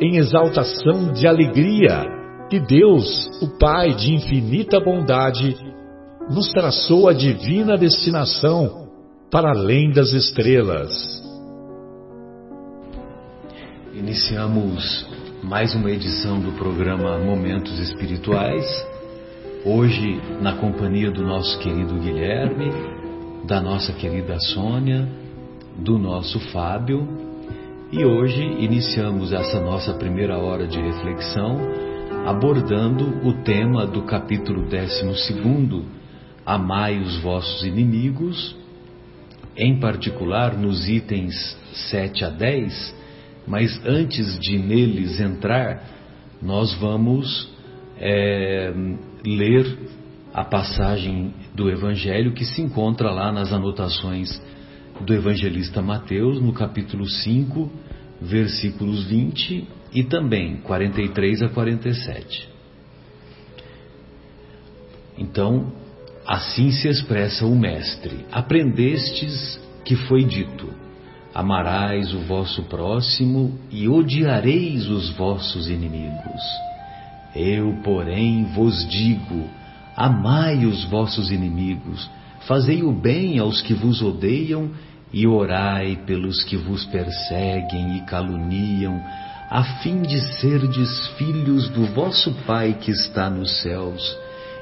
em exaltação de alegria que Deus, o Pai de infinita bondade, nos traçou a divina destinação para além das estrelas. Iniciamos mais uma edição do programa Momentos Espirituais. Hoje, na companhia do nosso querido Guilherme, da nossa querida Sônia, do nosso Fábio e hoje iniciamos essa nossa primeira hora de reflexão abordando o tema do capítulo 12, Amai os vossos inimigos, em particular nos itens 7 a 10, mas antes de neles entrar, nós vamos é, ler a passagem do Evangelho que se encontra lá nas anotações do evangelista Mateus, no capítulo 5, versículos 20 e também 43 a 47. Então, assim se expressa o Mestre: Aprendestes que foi dito: Amarás o vosso próximo e odiareis os vossos inimigos. Eu, porém, vos digo: Amai os vossos inimigos Fazei o bem aos que vos odeiam e orai pelos que vos perseguem e caluniam, a fim de serdes filhos do vosso Pai que está nos céus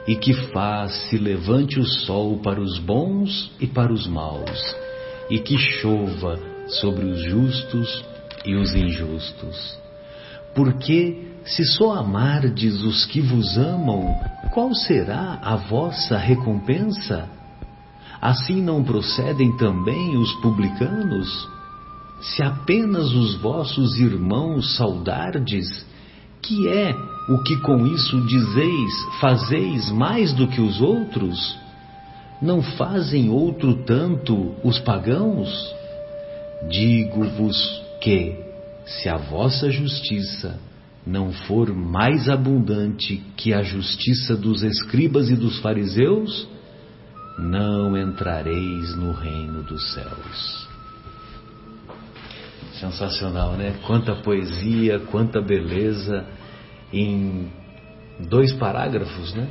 e que faz se levante o sol para os bons e para os maus, e que chova sobre os justos e os injustos. Porque se só amardes os que vos amam, qual será a vossa recompensa? Assim não procedem também os publicanos? Se apenas os vossos irmãos saudardes, que é o que com isso dizeis, fazeis mais do que os outros? Não fazem outro tanto os pagãos? Digo-vos que, se a vossa justiça não for mais abundante que a justiça dos escribas e dos fariseus, não entrareis no reino dos céus. Sensacional, né? Quanta poesia, quanta beleza em dois parágrafos, né?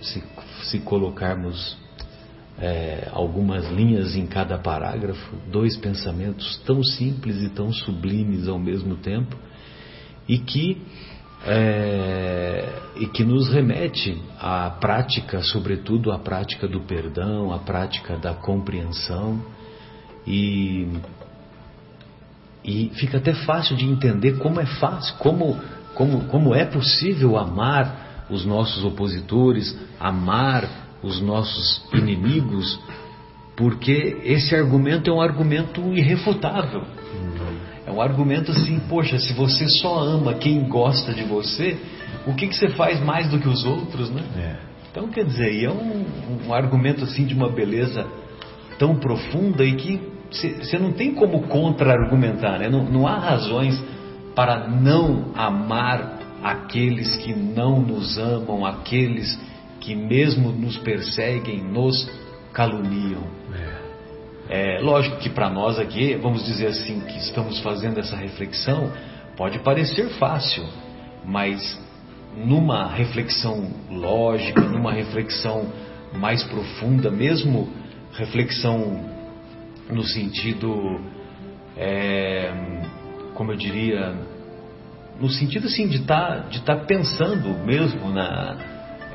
Se, se colocarmos é, algumas linhas em cada parágrafo, dois pensamentos tão simples e tão sublimes ao mesmo tempo, e que é, e que nos remete à prática, sobretudo à prática do perdão, à prática da compreensão e, e fica até fácil de entender como é fácil, como, como, como é possível amar os nossos opositores, amar os nossos inimigos, porque esse argumento é um argumento irrefutável. É um argumento assim, poxa, se você só ama quem gosta de você, o que, que você faz mais do que os outros, né? É. Então, quer dizer, é um, um, argumento assim de uma beleza tão profunda e que você não tem como contra-argumentar, né? Não, não há razões para não amar aqueles que não nos amam, aqueles que mesmo nos perseguem, nos caluniam. É. É, lógico que para nós aqui, vamos dizer assim, que estamos fazendo essa reflexão, pode parecer fácil, mas numa reflexão lógica, numa reflexão mais profunda, mesmo reflexão no sentido, é, como eu diria, no sentido assim de estar tá, de tá pensando mesmo na,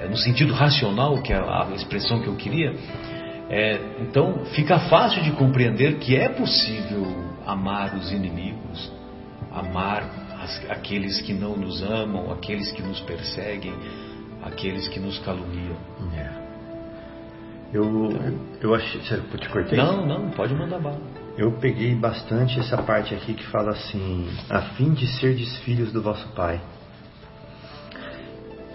no sentido racional, que é a expressão que eu queria. É, então fica fácil de compreender que é possível amar os inimigos, amar as, aqueles que não nos amam, aqueles que nos perseguem, aqueles que nos caluniam. É. Eu, eu achei. Eu te cortei? Não, não, pode mandar bala. Eu peguei bastante essa parte aqui que fala assim: a fim de ser filhos do vosso Pai.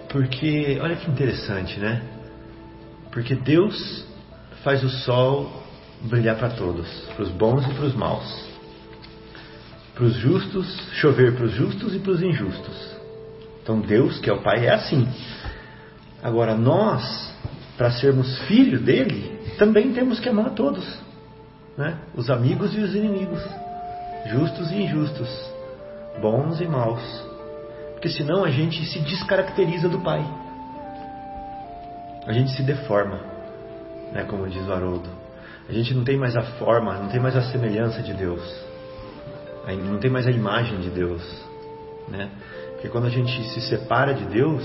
Porque, olha que interessante, né? Porque Deus faz o sol brilhar para todos, para os bons e para os maus. Para os justos, chover para os justos e para os injustos. Então Deus, que é o Pai, é assim. Agora nós, para sermos filhos dele, também temos que amar todos, né? Os amigos e os inimigos, justos e injustos, bons e maus, porque senão a gente se descaracteriza do Pai, a gente se deforma, né? Como diz o Haroldo, a gente não tem mais a forma, não tem mais a semelhança de Deus, não tem mais a imagem de Deus, né? Porque quando a gente se separa de Deus,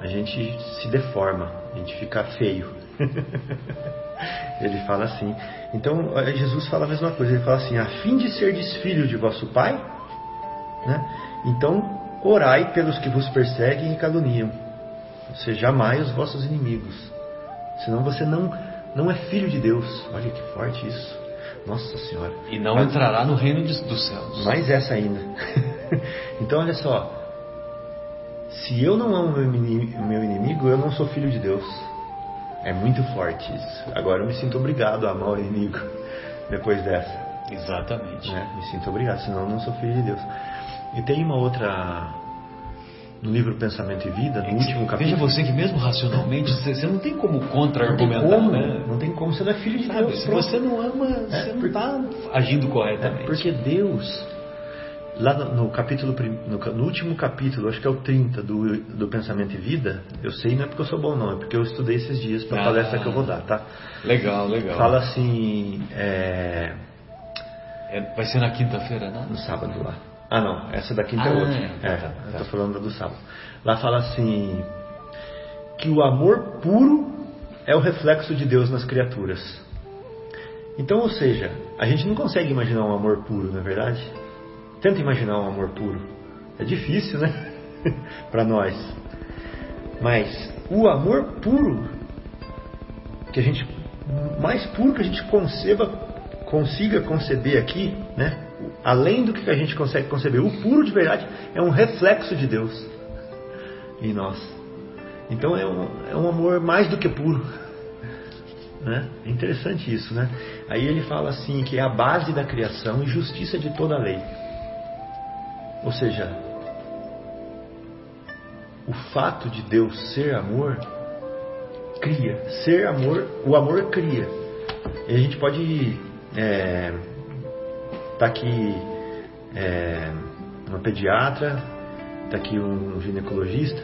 a gente se deforma, a gente fica feio. ele fala assim. Então Jesus fala a mesma coisa. Ele fala assim: a fim de ser filho de vosso Pai, né? Então orai pelos que vos perseguem e caluniam. Ou seja, amai os vossos inimigos. Senão você não não é filho de Deus. Olha que forte isso. Nossa Senhora. E não Mas, entrará no reino dos céus. Mais essa ainda. então olha só. Se eu não amo o meu inimigo, eu não sou filho de Deus. É muito forte isso. Agora eu me sinto obrigado a amar o inimigo depois dessa. Exatamente. Né? Me sinto obrigado, senão eu não sou filho de Deus. E tem uma outra. No livro Pensamento e Vida, no é último capítulo. Veja você que mesmo racionalmente, você não tem como contra-argumentar, né? Não tem como, você não é filho de Sabe, Deus. Se pronto. você não ama, é, você não está agindo corretamente. É porque Deus lá no, no capítulo no, no, último capítulo, acho que é o 30 do, do Pensamento e Vida, eu sei não é porque eu sou bom não, é porque eu estudei esses dias para a ah, palestra que eu vou dar, tá? Legal, legal. Fala assim, é... É, vai ser na quinta-feira, né? No sábado lá. Ah não, essa da quinta é ah, é outra. É, tá, tá. eu tô falando do sábado. Lá fala assim que o amor puro é o reflexo de Deus nas criaturas. Então, ou seja, a gente não consegue imaginar um amor puro, não é verdade? Tenta imaginar um amor puro. É difícil, né? para nós. Mas o amor puro, que a gente mais puro que a gente conceba, consiga conceber aqui, né? Além do que a gente consegue conceber, o puro de verdade é um reflexo de Deus em nós. Então é um, é um amor mais do que puro. Né? É interessante isso, né? Aí ele fala assim que é a base da criação e justiça de toda a lei. Ou seja, o fato de Deus ser amor cria. Ser amor, o amor cria. E a gente pode é, tá aqui é, uma pediatra, tá aqui um ginecologista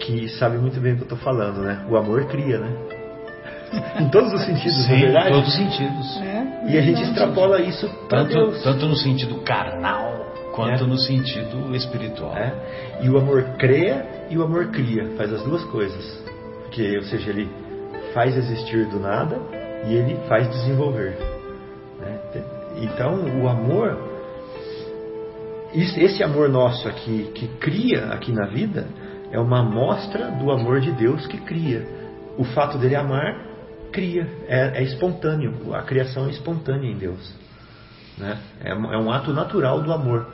que sabe muito bem o que eu estou falando, né? O amor cria, né? em todos os sentidos, Sim, na verdade. Em todos os sentidos. É, e a gente extrapola isso para Deus. Tanto no sentido carnal quanto é. no sentido espiritual. É. E o amor cria e o amor cria, faz as duas coisas. Porque, ou seja, ele faz existir do nada e ele faz desenvolver. Então, o amor, esse amor nosso aqui, que cria aqui na vida, é uma amostra do amor de Deus que cria. O fato dele amar, cria, é, é espontâneo, a criação é espontânea em Deus. Né? É, é um ato natural do amor.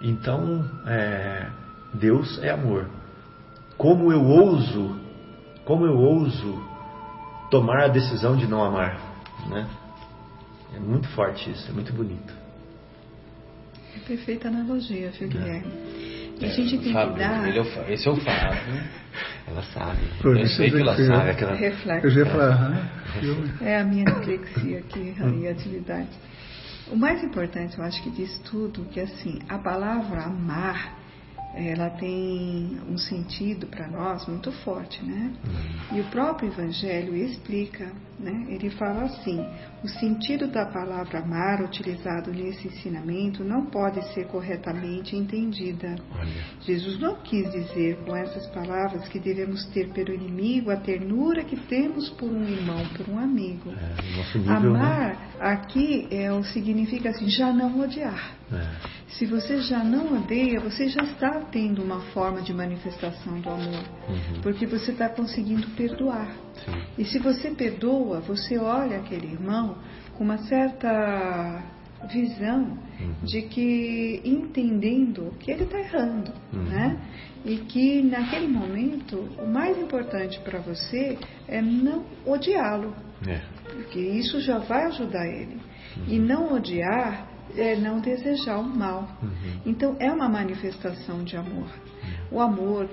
Então, é, Deus é amor. Como eu ouso, como eu ouso tomar a decisão de não amar, né? É muito forte isso, é muito bonito. É perfeita analogia, viu, Guilherme? É. E a gente tem Fábio, que dar... É esse é o Fábio. Ela sabe. eu sei que ela sabe. Aquela... Reflexo. Eu já ia falar, É a minha dislexia aqui, a minha atividade. O mais importante, eu acho que diz tudo, que assim, a palavra amar, ela tem um sentido para nós muito forte, né? Uhum. E o próprio Evangelho explica, né? Ele fala assim: o sentido da palavra amar utilizado nesse ensinamento não pode ser corretamente entendida. Olha. Jesus não quis dizer com essas palavras que devemos ter pelo inimigo a ternura que temos por um irmão, por um amigo. É, nível, amar né? Aqui é, significa assim, já não odiar. É. Se você já não odeia, você já está tendo uma forma de manifestação do amor, uhum. porque você está conseguindo perdoar. Sim. E se você perdoa, você olha aquele irmão com uma certa visão uhum. de que entendendo que ele está errando, uhum. né? E que naquele momento o mais importante para você é não odiá-lo, é. Porque isso já vai ajudar ele. E uhum. não odiar é não desejar o mal. Uhum. Então é uma manifestação de amor. O amor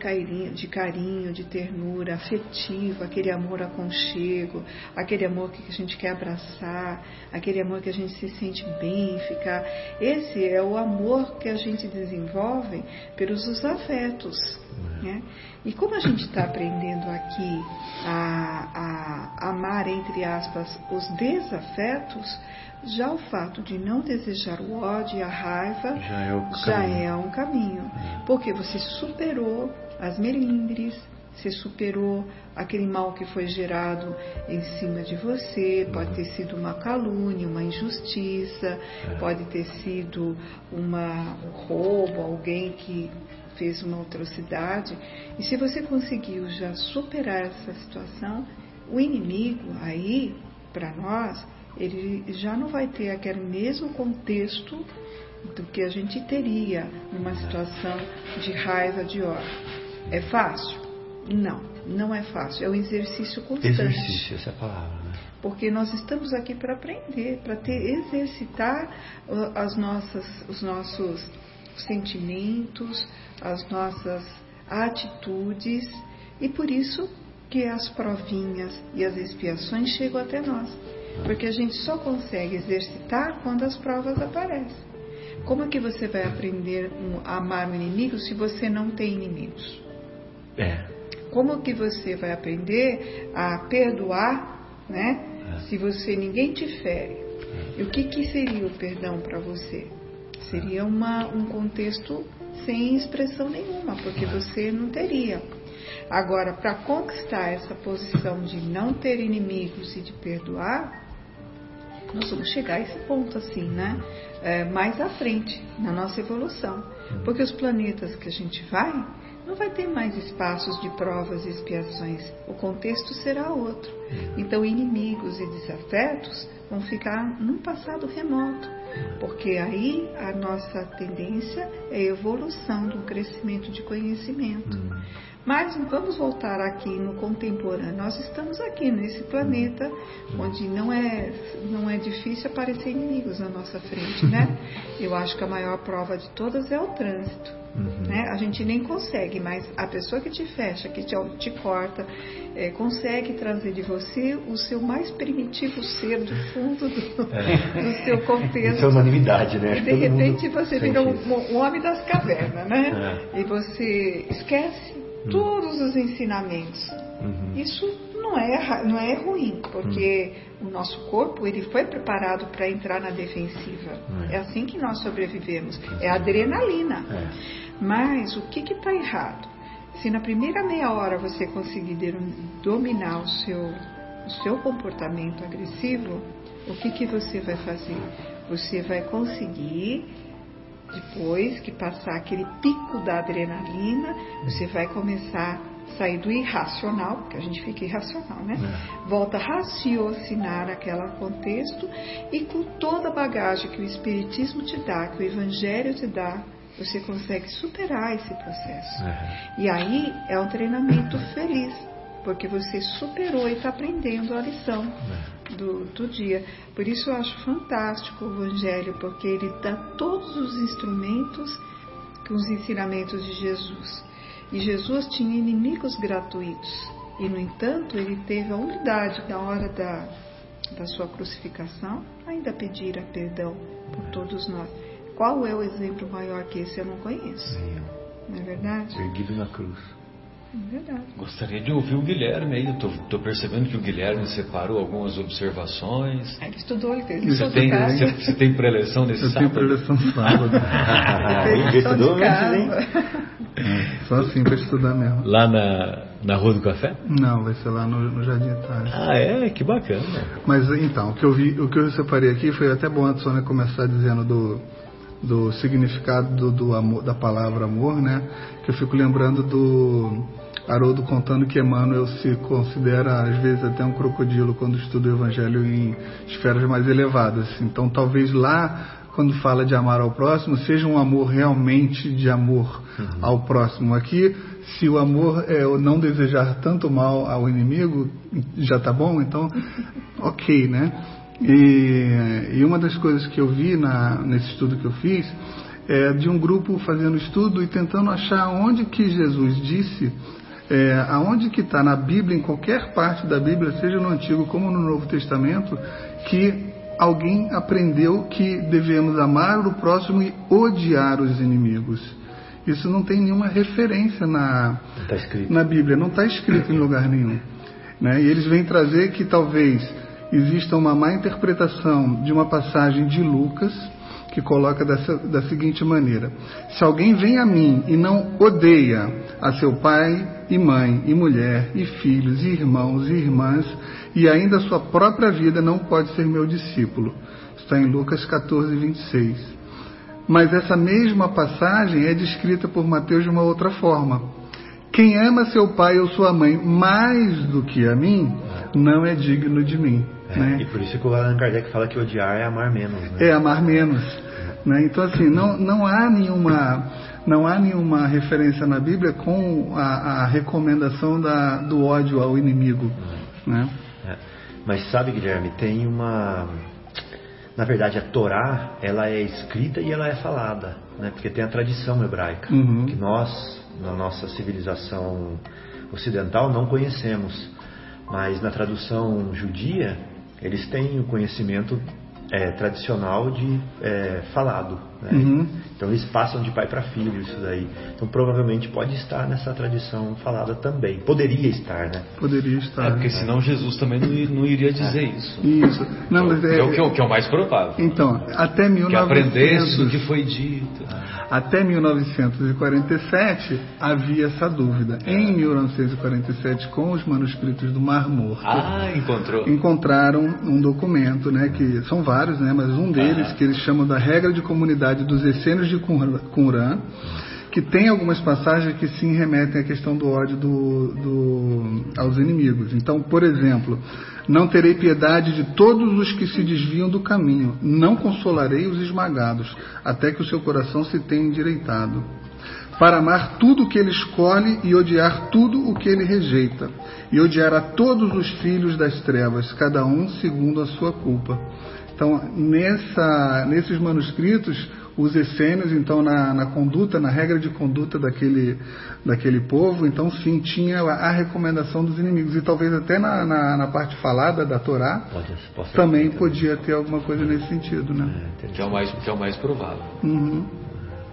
de carinho, de ternura, afetivo, aquele amor aconchego, aquele amor que a gente quer abraçar, aquele amor que a gente se sente bem, ficar. Esse é o amor que a gente desenvolve pelos afetos. Uhum. Né? E como a gente está aprendendo aqui a, a amar, entre aspas, os desafetos, já o fato de não desejar o ódio e a raiva já é, já é um caminho. É. Porque você superou as melindres, você superou aquele mal que foi gerado em cima de você, pode ter sido uma calúnia, uma injustiça, é. pode ter sido uma, um roubo, alguém que fez uma atrocidade. E se você conseguiu já superar essa situação, o inimigo aí, para nós, ele já não vai ter aquele mesmo contexto do que a gente teria numa situação de raiva, de ódio. É fácil? Não, não é fácil. É um exercício constante. Exercício, essa é a palavra, né? Porque nós estamos aqui para aprender, para ter exercitar uh, as nossas, os nossos sentimentos, as nossas atitudes e por isso que as provinhas e as expiações chegam até nós. Porque a gente só consegue exercitar quando as provas aparecem. Como é que você vai aprender a amar o inimigo se você não tem inimigos? É. Como que você vai aprender a perdoar, né? É. Se você ninguém te fere. É. E o que, que seria o perdão para você? Seria uma, um contexto sem expressão nenhuma, porque é. você não teria. Agora, para conquistar essa posição de não ter inimigos e de perdoar, nós vamos chegar a esse ponto assim, né? É, mais à frente na nossa evolução. Porque os planetas que a gente vai, não vai ter mais espaços de provas e expiações. O contexto será outro. Então, inimigos e desafetos vão ficar num passado remoto. Porque aí a nossa tendência é a evolução do crescimento de conhecimento. Mas vamos voltar aqui no contemporâneo. Nós estamos aqui nesse planeta onde não é, não é difícil aparecer inimigos na nossa frente, né? Eu acho que a maior prova de todas é o trânsito. Uhum. Né? A gente nem consegue, mas a pessoa que te fecha, que te, te corta, é, consegue trazer de você o seu mais primitivo ser do fundo do, é. do seu contexto. Isso é unanimidade, né? E de repente você vira um, um, homem das cavernas, né? É. E você esquece. Todos os ensinamentos. Uhum. Isso não é, não é ruim, porque uhum. o nosso corpo ele foi preparado para entrar na defensiva. Uhum. É assim que nós sobrevivemos. É adrenalina. É. Mas o que está errado? Se na primeira meia hora você conseguir dominar o seu, o seu comportamento agressivo, o que, que você vai fazer? Você vai conseguir depois que passar aquele pico da adrenalina, você vai começar a sair do irracional, porque a gente fica irracional, né? É. Volta a raciocinar aquele contexto e com toda a bagagem que o Espiritismo te dá, que o Evangelho te dá, você consegue superar esse processo. É. E aí é um treinamento feliz, porque você superou e está aprendendo a lição. É do, do dia. Por isso eu acho fantástico o Evangelho, porque ele dá todos os instrumentos com os ensinamentos de Jesus. E Jesus tinha inimigos gratuitos. E, no entanto, ele teve a humildade na hora da, da sua crucificação ainda pedir a perdão por todos nós. Qual é o exemplo maior que esse? Eu não conheço. Não é verdade? Erguido na cruz. É verdade. Gostaria de ouvir o Guilherme aí. Eu estou percebendo que o Guilherme separou algumas observações. Ele estudou, ele fez Você tem, você, você tem preleção nesse Eu tenho sábado? preleção sábado. Ele estudou antes. É, só assim para estudar mesmo. Lá na, na Rua do Café? Não, vai ser lá no, no Jardim Itália. Ah, é? Que bacana. Mas então, o que eu vi, o que eu separei aqui foi até bom a Sônia começar dizendo do, do significado do, do amor, da palavra amor, né? Que eu fico lembrando do Haroldo contando que Emmanuel se considera às vezes até um crocodilo quando estuda o Evangelho em esferas mais elevadas. Então, talvez lá quando fala de amar ao próximo, seja um amor realmente de amor ao próximo. Aqui, se o amor é o não desejar tanto mal ao inimigo, já tá bom, então, ok, né? E, e uma das coisas que eu vi na, nesse estudo que eu fiz é de um grupo fazendo estudo e tentando achar onde que Jesus disse, é, aonde que está na Bíblia, em qualquer parte da Bíblia, seja no Antigo como no Novo Testamento, que alguém aprendeu que devemos amar o próximo e odiar os inimigos. Isso não tem nenhuma referência na, escrito. na Bíblia, não está escrito em lugar nenhum. Né? E eles vêm trazer que talvez exista uma má interpretação de uma passagem de Lucas que coloca dessa, da seguinte maneira: Se alguém vem a mim e não odeia a seu pai e mãe, e mulher, e filhos, e irmãos e irmãs, e ainda a sua própria vida, não pode ser meu discípulo. Está em Lucas 14, 26. Mas essa mesma passagem é descrita por Mateus de uma outra forma. Quem ama seu pai ou sua mãe mais do que a mim, não é digno de mim. É, né? E por isso que o Allan Kardec fala que odiar é amar menos. Né? É amar menos. Né? Então assim, não, não há nenhuma não há nenhuma referência na Bíblia com a, a recomendação da, do ódio ao inimigo. Né? É. Mas sabe, Guilherme, tem uma. Na verdade, a Torá, ela é escrita e ela é falada, né? Porque tem a tradição hebraica, Uhum. que nós, na nossa civilização ocidental, não conhecemos. Mas na tradução judia, eles têm o conhecimento é, tradicional de é, falado. Né? Uhum. Então eles passam de pai para filho isso daí. Então provavelmente pode estar nessa tradição falada também. Poderia estar, né? Poderia estar. É, porque senão Jesus também não, não iria dizer isso. Isso. Não, é, é o que é o que é o mais provável. Então, até Que aprendesse o 1900, que foi dito. até 1947 havia essa dúvida. Em 1947, com os manuscritos do Mar Morto, Ah, encontrou. encontraram um documento, né, que são vários, né, mas um deles que eles chamam da regra de comunidade dos essênios de Qumran, que tem algumas passagens que sim remetem à questão do ódio do, do- aos inimigos. Então, por exemplo, não terei piedade de todos os que se desviam do caminho, não consolarei os esmagados, até que o seu coração se tenha endireitado para amar tudo o que ele escolhe e odiar tudo o que ele rejeita, e odiar a todos os filhos das trevas, cada um segundo a sua culpa. Então, nessa, nesses manuscritos, os essênios, então, na, na conduta, na regra de conduta daquele, daquele povo, então, sim, tinha a, recomendação dos inimigos. E talvez até na, na, na parte falada da Torá, Pode, também. podia ter alguma coisa nesse sentido, né? É, Que é o mais, que é o mais provável. Uhum.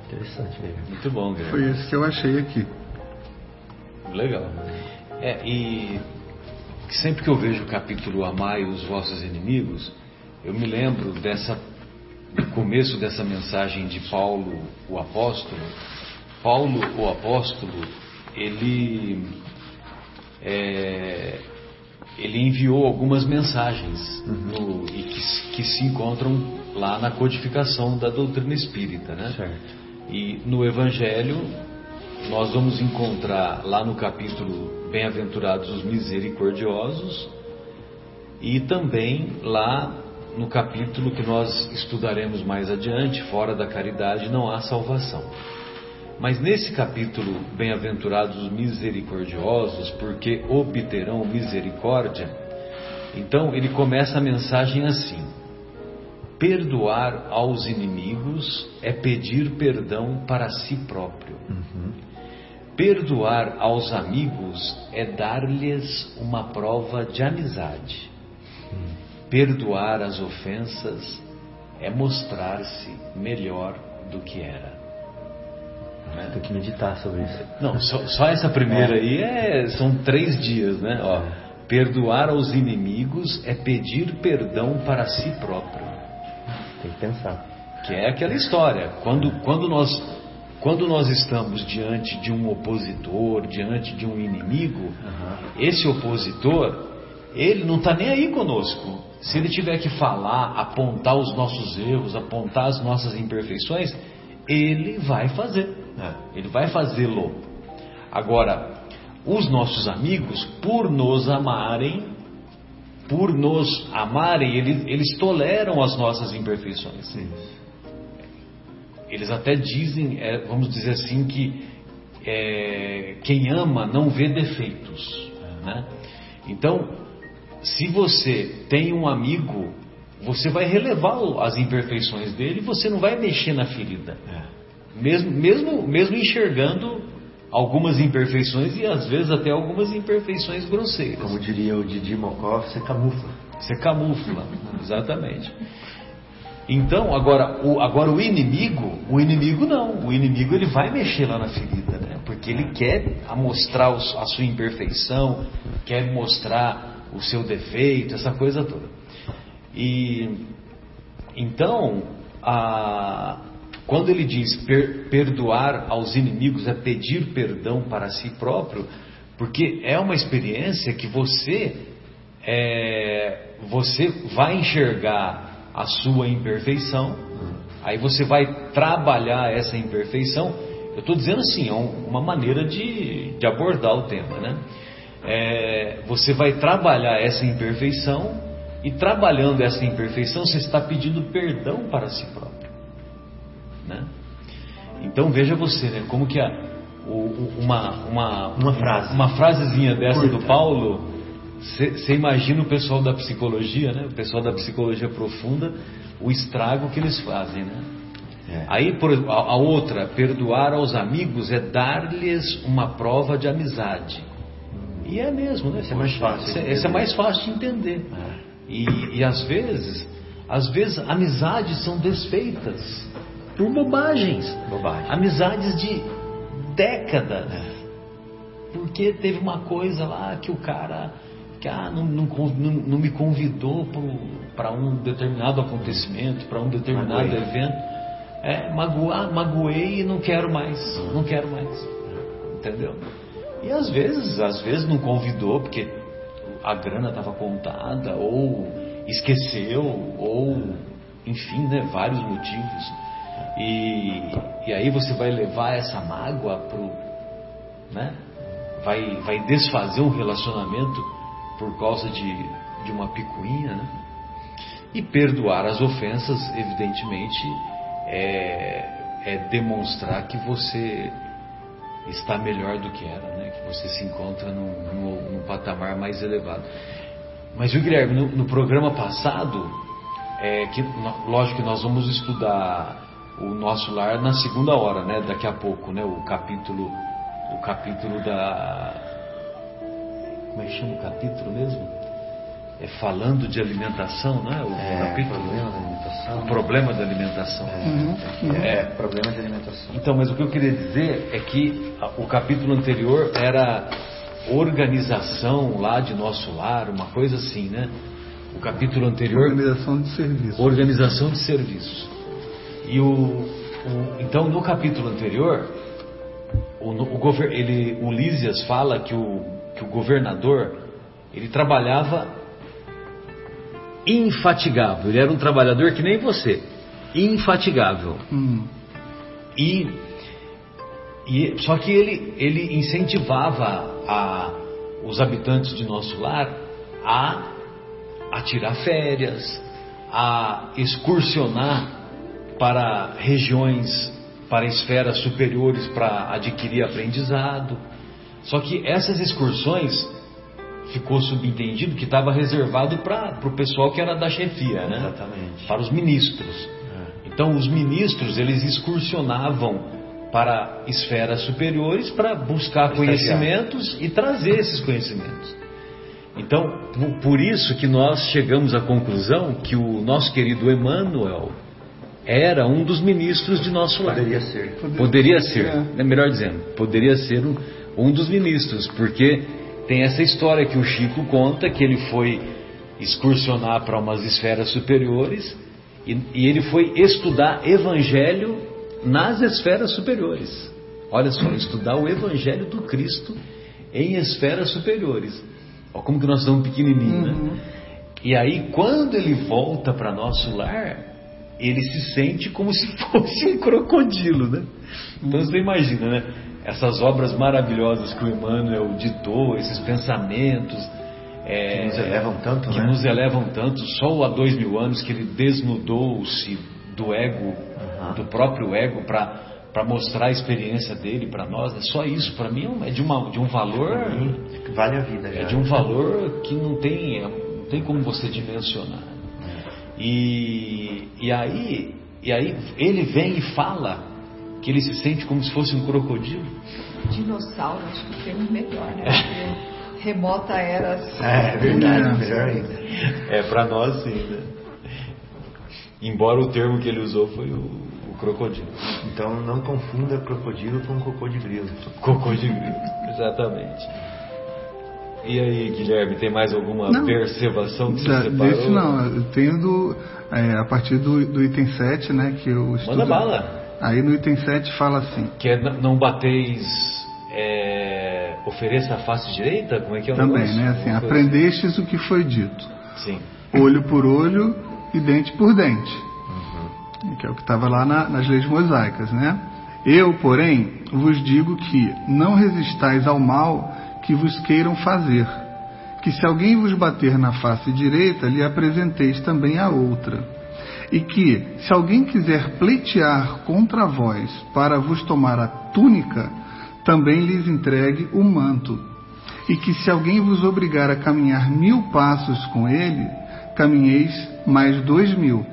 interessante, né? Muito bom, Guilherme. Foi isso que eu achei aqui. Legal. É, e sempre que eu vejo o capítulo Amai os vossos inimigos, eu me lembro dessa do começo dessa mensagem de Paulo, o apóstolo. Paulo, o apóstolo, ele é, ele enviou algumas mensagens no- e que, que se encontram lá na codificação da doutrina espírita, né? Certo. E no Evangelho, nós vamos encontrar lá no capítulo Bem-aventurados os misericordiosos e também lá no capítulo que nós estudaremos mais adiante, Fora da caridade não há salvação. Mas nesse capítulo, Bem-aventurados os misericordiosos, porque obterão misericórdia, então ele começa a mensagem assim: Perdoar aos inimigos é pedir perdão para si próprio. Perdoar aos amigos é dar-lhes uma prova de amizade. Perdoar as ofensas é mostrar-se melhor do que era. Né? Tem que meditar sobre isso. Não, só, só essa primeira é. aí é, são três dias, né? Ó, perdoar aos inimigos é pedir perdão para si próprio. Tem que pensar. Que é aquela história. Quando, quando, nós, quando nós estamos diante de um opositor, diante de um inimigo, uhum. esse opositor, ele não está nem aí conosco. Se ele tiver que falar, apontar os nossos erros, apontar as nossas imperfeições, ele vai fazer. Né? Ele vai fazê-lo. Agora, os nossos amigos, por nos amarem, por nos amarem, eles, eles toleram as nossas imperfeições. Sim. Eles até dizem, é, vamos dizer assim, que é, quem ama não vê defeitos. Né? Então, se você tem um amigo, você vai relevar as imperfeições dele e você não vai mexer na ferida. É. Mesmo, mesmo, mesmo enxergando algumas imperfeições e às vezes até algumas imperfeições grosseiras. Como diria o Didi Mokov, você camufla. Você camufla, exatamente. Então, agora o, agora o inimigo, o inimigo não, o inimigo ele vai mexer lá na ferida, né? Porque ele quer mostrar a sua imperfeição, quer mostrar o seu defeito, essa coisa toda. E então, a, quando ele diz per, perdoar aos inimigos é pedir perdão para si próprio, porque é uma experiência que você é, você vai enxergar a sua imperfeição, aí você vai trabalhar essa imperfeição. Eu estou dizendo assim, é uma maneira de, de abordar o tema, né? É, você vai trabalhar essa imperfeição e trabalhando essa imperfeição você está pedindo perdão para si próprio, né? Então veja você, né? Como que a, o, uma, uma, uma frase, uma frasezinha dessa Curta. do Paulo você imagina o pessoal da psicologia, né? O pessoal da psicologia profunda, o estrago que eles fazem, né? É. Aí por, a, a, outra, perdoar aos amigos é dar-lhes uma prova de amizade. E é mesmo, né? Esse é mais fácil. Esse é mais fácil de entender. É. E, e às vezes, às vezes amizades são desfeitas por bobagens. Bobagem. Amizades de décadas. É. Porque teve uma coisa lá que o cara que ah, não, não, não, não me convidou para um determinado acontecimento, para um determinado magoei. evento. É, magoar, magoei e não quero mais, não quero mais. Entendeu? E às vezes, às vezes não convidou porque a grana estava contada, ou esqueceu, ou enfim, né, vários motivos. E, e aí você vai levar essa mágoa pro, né? Vai, vai desfazer um relacionamento por causa de, de uma picuinha, né? E perdoar as ofensas, evidentemente, é, é demonstrar que você está melhor do que era, né? que você se encontra num, num, num patamar mais elevado. Mas, Guilherme, no, no programa passado, é, que, lógico que nós vamos estudar o nosso lar na segunda hora, né? daqui a pouco, né? o capítulo, o capítulo da, como é que chama o capítulo mesmo? É falando de alimentação, não é? O é, capítulo. Problema da alimentação. O problema da alimentação. É, uhum. é, é, problema de alimentação. Então, mas o que eu queria dizer é que o capítulo anterior era organização lá de nosso lar, uma coisa assim, né? O capítulo anterior. Organização de serviços. Organização de serviços. E o, o então no capítulo anterior, o, o, ele, o Lísias fala que o que o governador ele trabalhava infatigável. Ele era um trabalhador que nem você, infatigável. Hum. E, e só que ele ele incentivava a, os habitantes de nosso lar a, a tirar férias, a excursionar para regiões, para esferas superiores para adquirir aprendizado. Só que essas excursões ficou subentendido que estava reservado para o pessoal que era da chefia, né? Exatamente. Para os ministros. É. Então os ministros eles excursionavam para esferas superiores para buscar conhecimentos e trazer esses conhecimentos. Então, por isso que nós chegamos à conclusão que o nosso querido Emmanuel era um dos ministros de nosso lar. Poderia ser. Poderia ser, é melhor dizendo, poderia ser um, um dos ministros, porque tem essa história que o Chico conta que ele foi excursionar para umas esferas superiores e, e ele foi estudar evangelho nas esferas superiores. Olha só, estudar o evangelho do Cristo em esferas superiores. Olha como que nós estamos pequenininhos, né? Uhum. E aí, quando ele volta para nosso lar, ele se sente como se fosse um crocodilo, né? Então você imagina, né? Essas obras maravilhosas que o Emmanuel ditou, esses pensamentos. é, Que nos elevam tanto, que né? nos elevam tanto. Só há dois mil anos que ele desnudou-se do ego, Aham. do próprio ego, para mostrar a experiência dele para nós. É só isso, para mim, é é de, uma, de um valor. Vale a vida já. É de um valor que não tem, não tem como você dimensionar. E, e, aí, e aí ele vem e fala que ele se sente como se fosse um crocodilo. Dinossauro, acho que o termo melhor, né? Porque remota era. É, é verdade, É. melhor ainda. É para nós sim, né? Embora o termo que ele usou foi o, o crocodilo. Então não confunda crocodilo com cocô de grilo. Crocodilo, exatamente. E aí, Guilherme, tem mais alguma Não. que você separou? desse não, eu tenho do, é, a partir do, do item 7, né, que eu estudo. Manda bala. Aí no item 7 fala assim, Que é não bateis. é, ofereça a face direita? Como é que é o também, negócio? né, assim, Alguma aprendestes o que foi dito, Sim. olho por olho e dente por dente, Uhum. que é o que estava lá na- nas leis mosaicas, né? Eu, porém, vos digo que não resistais ao mal que vos queiram fazer, que se alguém vos bater na face direita, lhe apresenteis também a outra. E que, se alguém quiser pleitear contra vós para vos tomar a túnica, também lhes entregue o manto. E que, se alguém vos obrigar a caminhar mil passos com ele, caminheis mais dois mil.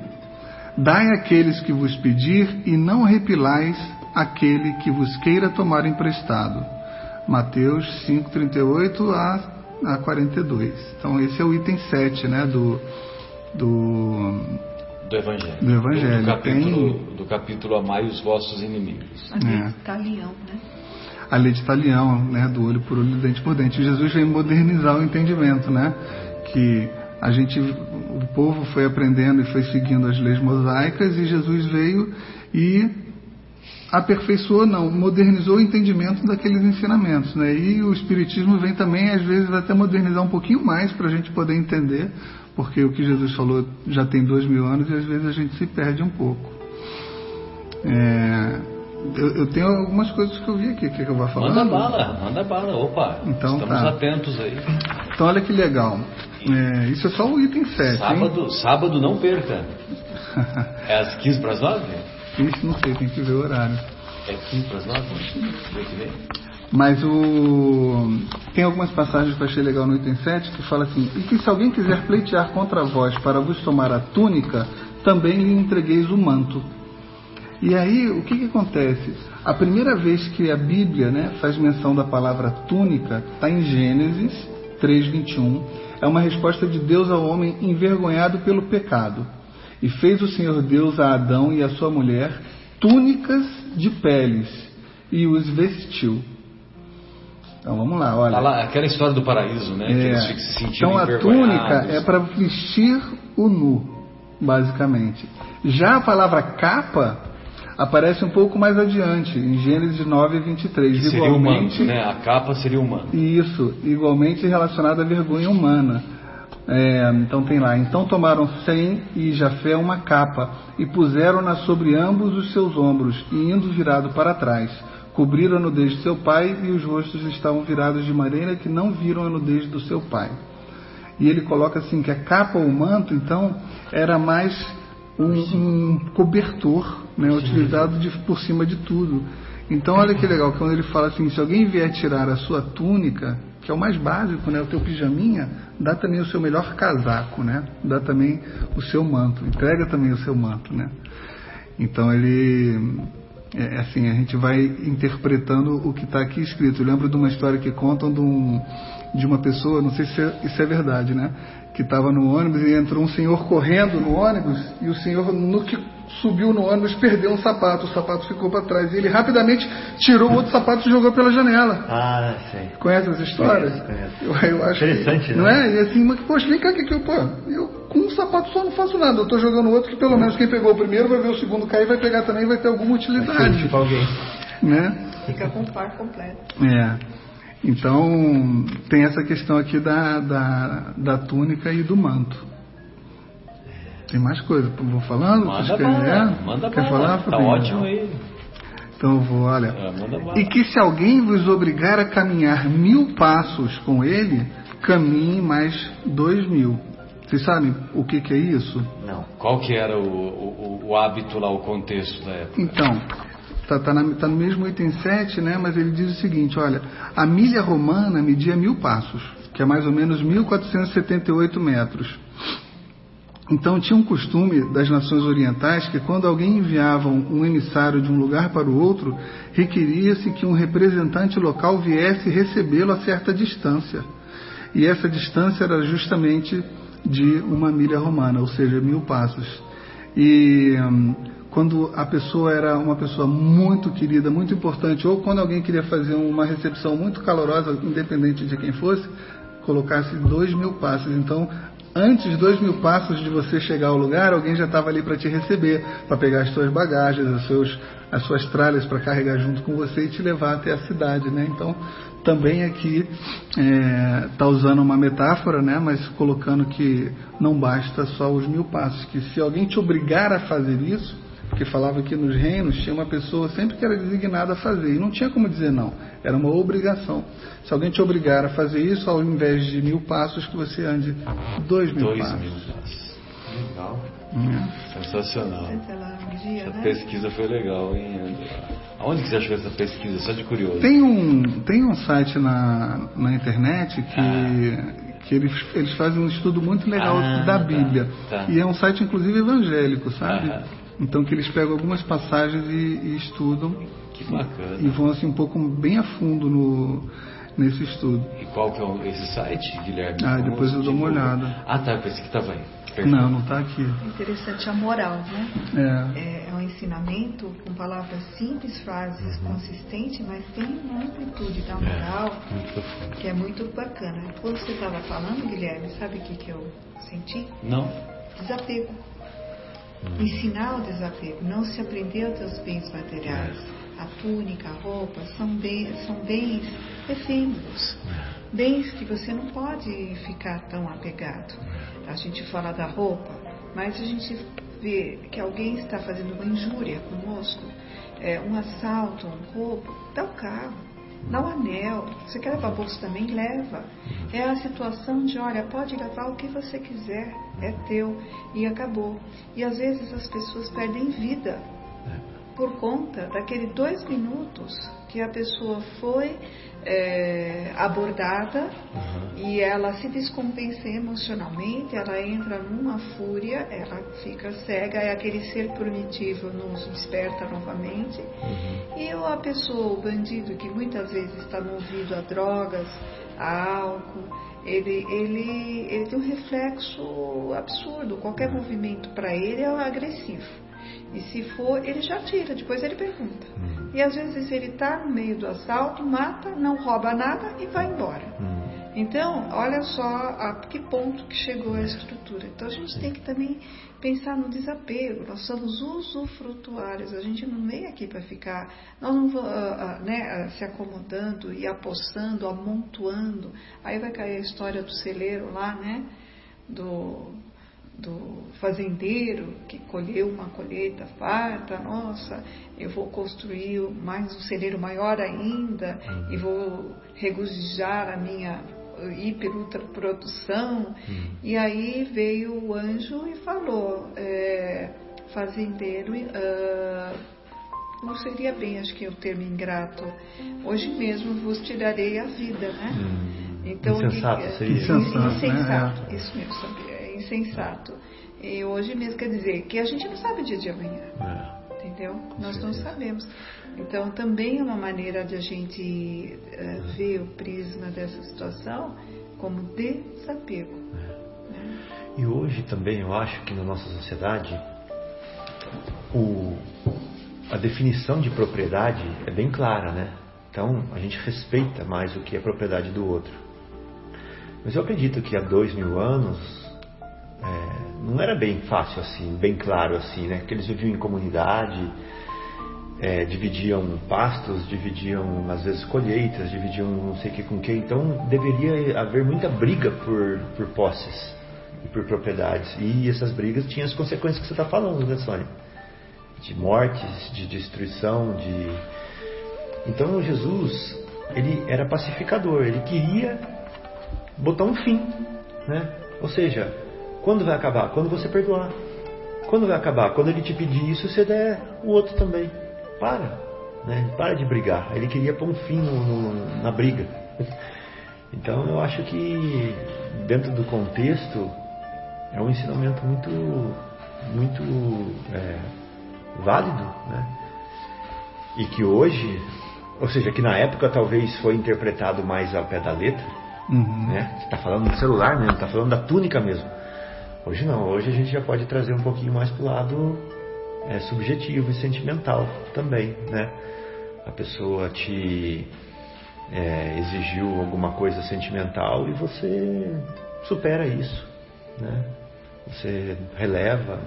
Dai àqueles que vos pedir e não repilais aquele que vos queira tomar emprestado. Mateus 5:38 a, a 42. Então esse é o item 7, né, do do Do Evangelho. Do Evangelho. Do, capítulo, do capítulo Amai os vossos inimigos. Ali É. tá leão, né? a lei de talião, né, do olho por olho, dente por dente. Jesus veio modernizar o entendimento, né, que a gente, o povo foi aprendendo e foi seguindo as leis mosaicas e Jesus veio e aperfeiçoou, não, modernizou o entendimento daqueles ensinamentos, né? E o espiritismo vem também às vezes até modernizar um pouquinho mais para a gente poder entender, porque o que Jesus falou já tem dois mil anos e às vezes a gente se perde um pouco. É, eu, eu tenho algumas coisas que eu vi aqui, quer que eu vá falando? Manda bala, manda bala. Opa, Então estamos tá. atentos aí. Então olha que legal. É, isso é só o item 7, hein? Sábado, sábado não perca. É às 15 para as 9? Isso não sei, tem que ver o horário. É 15 para as 9? Vê que vem. Mas o tem algumas passagens que eu achei legal no item 7 que fala assim: E que se alguém quiser pleitear contra vós para vos tomar a túnica, também lhe entregueis o manto. E aí, o que, que acontece? A primeira vez que a Bíblia né, faz menção da palavra túnica está em Gênesis 3,21. É uma resposta de Deus ao homem envergonhado pelo pecado. E fez o Senhor Deus a Adão e a sua mulher túnicas de peles e os vestiu. Então vamos lá, olha. Tá lá, aquela história do paraíso, né? Que É. eles ficam se sentindo Então a túnica é para vestir o nu, basicamente. Já a palavra capa aparece um pouco mais adiante, em Gênesis 9, 23. Que seria o manto, né? A capa seria o manto. Isso, igualmente relacionado à vergonha humana. É, então tem lá, então tomaram Sem e Jafé uma capa e puseram-na sobre ambos os seus ombros e indo virado para trás, cobriram a nudez de seu pai e os rostos estavam virados de maneira que não viram a nudez do seu pai. E ele coloca assim que a capa ou manto, então, era mais um, um cobertor, né, utilizado de, por cima de tudo. Então, olha que legal, quando ele fala assim, se alguém vier tirar a sua túnica, que é o mais básico, né, o teu pijaminha, dá também o seu melhor casaco, né? Dá também o seu manto, entrega também o seu manto, né? Então ele é assim, a gente vai interpretando o que está aqui escrito. Eu lembro de uma história que contam de, um, de uma pessoa, não sei se é- isso é verdade, né? Que estava no ônibus e entrou um senhor correndo no ônibus e o senhor, no que subiu no ônibus, perdeu um sapato, o sapato ficou para trás. E ele rapidamente tirou o outro sapato e jogou pela janela. Ah, sei. Conhece essa história? Conheço, conheço. Eu, eu acho Interessante, que, né? Não é? E assim, mas, poxa, vem cá, que, que eu, pô, eu com um sapato só não faço nada. Eu estou jogando outro que pelo menos quem pegou o primeiro vai ver o segundo cair, vai pegar também e vai ter alguma utilidade. Tipo alguém. Né? Fica com o par completo. É. Então, tem essa questão aqui da, da, da túnica e do manto. Tem mais coisa. Vou falando? Manda querem- bala, é? manda Quer bala. falar, Tá Fabinho? ótimo aí. Então eu vou, olha. É. E que se alguém vos obrigar a caminhar mil passos com ele, caminhe mais dois mil. Vocês sabem o que, que é isso? Não. Qual que era o, o, o hábito lá, o contexto da época? Então, tá, tá, na- tá no mesmo item 7, né? Mas ele diz o seguinte, olha, a milha romana media mil passos, que é mais ou menos 1478 metros. Então tinha um costume das nações orientais que quando alguém enviava um emissário de um lugar para o outro, requeria-se que um representante local viesse recebê-lo a certa distância. E essa distância era justamente de uma milha romana, ou seja, mil passos. E hum, quando a pessoa era uma pessoa muito querida, muito importante, ou quando alguém queria fazer uma recepção muito calorosa, independente de quem fosse, colocasse dois mil passos. Então, antes dois mil passos de você chegar ao lugar, alguém já estava ali para te receber, para pegar as suas bagagens, os seus, as suas tralhas para carregar junto com você e te levar até a cidade, né? Então, também aqui está usando uma metáfora, né? Mas colocando que não basta só os mil passos, que se alguém te obrigar a fazer isso, porque falava que nos reinos tinha uma pessoa sempre que era designada a fazer, e não tinha como dizer não, era uma obrigação. Se alguém te obrigar a fazer isso, ao invés de mil passos, que você ande dois mil Dois passos. mil passos. Legal. É. Sensacional. Dia, Essa né? pesquisa foi legal, hein, André? Aonde que você achou essa pesquisa? Só de curioso. Tem um, tem um site na, na internet que, que eles, eles fazem um estudo muito legal Ah, da tá, Bíblia. tá. E é um site, inclusive, evangélico, sabe? Aham. Então que eles pegam algumas passagens e, e estudam Que bacana. e vão assim um pouco bem a fundo no, nesse estudo. E qual que é o- esse site, Guilherme? Ah, Como depois eu dou uma divulga? olhada. Ah, tá, eu pensei que estava aí. Perfeito. Não, não está aqui. Interessante a moral, né? É. É, é um ensinamento com palavras simples, frases consistentes, mas tem uma amplitude da moral Muito profundo. que é muito bacana. Quando você estava falando, Guilherme, sabe o que, que eu senti? Não? Desapego. Ensinar o desapego, não se aprender aos teus bens materiais. A túnica, a roupa, são bens, são bens efêmeros. Bens que você não pode ficar tão apegado. A gente fala da roupa, mas a gente vê que alguém está fazendo uma injúria conosco, é, um assalto, um roubo, dá o carro, dá o anel. Você quer levar bolsa também? Leva. É a situação de, olha, pode levar o que você quiser, é teu, e acabou. E às vezes as pessoas perdem vida por conta daquele dois minutos que a pessoa foi é, abordada e ela se descompensa emocionalmente, ela entra numa fúria, ela fica cega, é aquele ser primitivo nos desperta novamente. E a pessoa, o bandido que muitas vezes está movido a drogas, a álcool, ele, ele, ele tem um reflexo absurdo. Qualquer movimento para ele é agressivo. E se for, ele já tira, depois ele pergunta. E às vezes ele está no meio do assalto, mata, não rouba nada e vai embora. Então, olha só a que ponto que chegou a estrutura. Então a gente tem que também pensar no desapego. Nós somos usufrutuários. A gente não veio aqui para ficar, nós não vamos ah, ah, né, ah, se acomodando e apossando, amontoando. Aí vai cair a história do celeiro lá, né? Do, do fazendeiro que colheu uma colheita farta, nossa, eu vou construir mais um celeiro maior ainda e vou regozijar a minha hiper ultra produção. E aí veio o anjo e falou, é, fazendeiro, ah, não seria bem, acho que é o termo ingrato. Hoje mesmo vos tirarei a vida, né? Então, Insensato seria. Insensato, né? insensato, É. isso mesmo, sabe? É insensato. E hoje mesmo quer dizer que a gente não sabe o dia de amanhã, É. entendeu? Nós não sabemos. Então também é uma maneira de a gente eh, ver o prisma dessa situação como desapego. né? E hoje também eu acho que na nossa sociedade o, a definição de propriedade é bem clara, né? Então a gente respeita mais o que é propriedade do outro. Mas eu acredito que há dois mil anos é, não era bem fácil assim, bem claro assim, né? Que eles viviam em comunidade, é, dividiam pastos, dividiam às vezes colheitas, dividiam não sei o que com que. Então deveria haver muita briga por, por posses e por propriedades. E essas brigas tinham as consequências que você está falando, né, Sônia? De mortes, de destruição, de. Então Jesus, ele era pacificador, ele queria botar um fim, né? Ou seja, quando vai acabar? Quando você perdoar. Quando vai acabar? Quando ele te pedir isso, você der o outro também. Para, né? Para de brigar. Ele queria pôr um fim no, no, na briga. Então eu acho que dentro do contexto é um ensinamento muito, muito é, válido, né? E que hoje, ou seja, que na época talvez foi interpretado mais ao pé da letra, uhum. né? Você está falando do celular mesmo, está falando da túnica mesmo. Hoje não, hoje a gente já pode trazer um pouquinho mais para o lado é, subjetivo e sentimental também, né? A pessoa te é, exigiu alguma coisa sentimental e você supera isso, né? Você releva,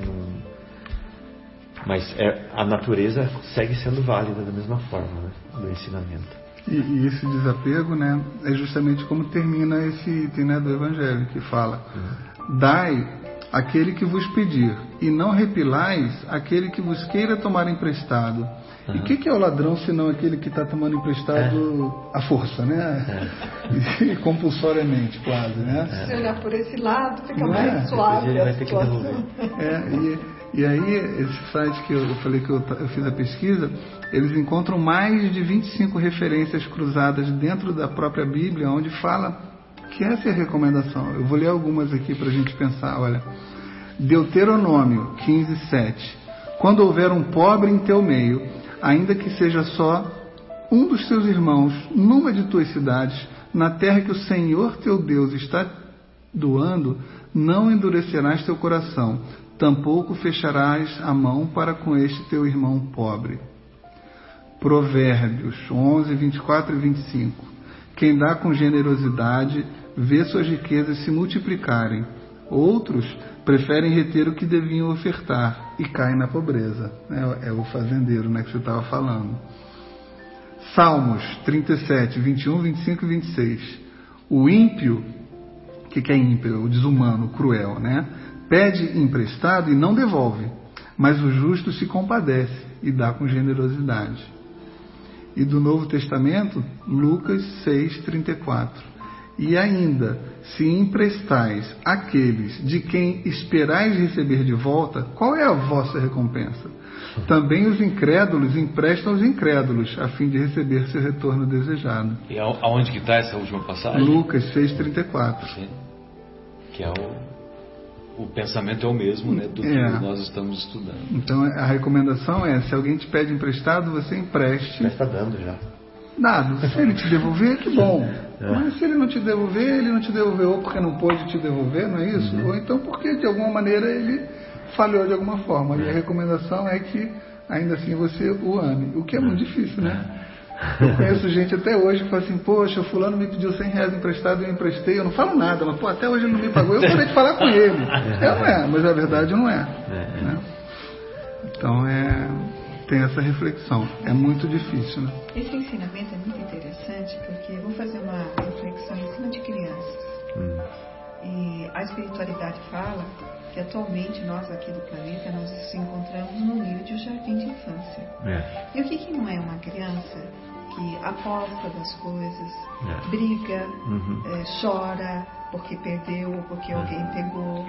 mas é, a natureza segue sendo válida da mesma forma né? do ensinamento. E, e, esse desapego, né, é justamente como termina esse item né, do Evangelho, que fala: uhum. Dai aquele que vos pedir, e não repilais aquele que vos queira tomar emprestado. Uhum. E o que, que, é o ladrão senão aquele que está tomando emprestado é. à força, né? É. E, compulsoriamente, quase, né? É. Se olhar por esse lado, fica mais é? suave. Ele vai ter que devolver. É, e, e aí, esse site que eu, eu falei que eu, eu, fiz a pesquisa, eles encontram mais de 25 referências cruzadas dentro da própria Bíblia, onde fala que essa é a recomendação. Eu vou ler algumas aqui para a gente pensar. Olha, Deuteronômio 15, 7. Quando houver um pobre em teu meio, ainda que seja só um dos teus irmãos numa de tuas cidades, na terra que o Senhor teu Deus está doando, não endurecerás teu coração, tampouco fecharás a mão para com este teu irmão pobre. Provérbios 11, 24 e 25. Quem dá com generosidade vê suas riquezas se multiplicarem. Outros preferem reter o que deviam ofertar e caem na pobreza. É, é o fazendeiro né, que você estava falando. Salmos 37, 21, 25 e 26. O ímpio, o que, que é ímpio? O desumano, cruel, né? Pede emprestado e não devolve, mas o justo se compadece e dá com generosidade. E do Novo Testamento, Lucas 6, 34. E ainda, se emprestais aqueles de quem esperais receber de volta, qual é a vossa recompensa? Também os incrédulos emprestam aos incrédulos, a fim de receber seu retorno desejado. E aonde que está essa última passagem? Lucas 6,34. Sim. Que é o, o pensamento é o mesmo né, do que é. nós estamos estudando. Então a recomendação é, se alguém te pede emprestado, você empreste. Já está dando já. Dado. Se ele te devolver, que bom. É. Mas se ele não te devolver, ele não te devolveu ou porque não pôde te devolver, não é isso? Uhum. Ou então porque de alguma maneira ele falhou de alguma forma. E a recomendação é que ainda assim você o ame. O que é muito difícil, né? Eu conheço gente até hoje que fala assim, poxa, o fulano me pediu 100 reais emprestado, eu emprestei, eu não falo nada, mas pô, até hoje ele não me pagou, eu parei de falar com ele. É, não é, mas a verdade não é. é. Né? Então é tem essa reflexão. É muito difícil, né? Esse ensinamento é muito interessante porque vou fazer uma reflexão em cima de crianças. Hum. E a espiritualidade fala que atualmente nós aqui do planeta nós nos encontramos no nível de um jardim de infância. É. E o que, que não é uma criança que aposta das coisas, é. briga, uhum. é, chora porque perdeu, porque é. alguém pegou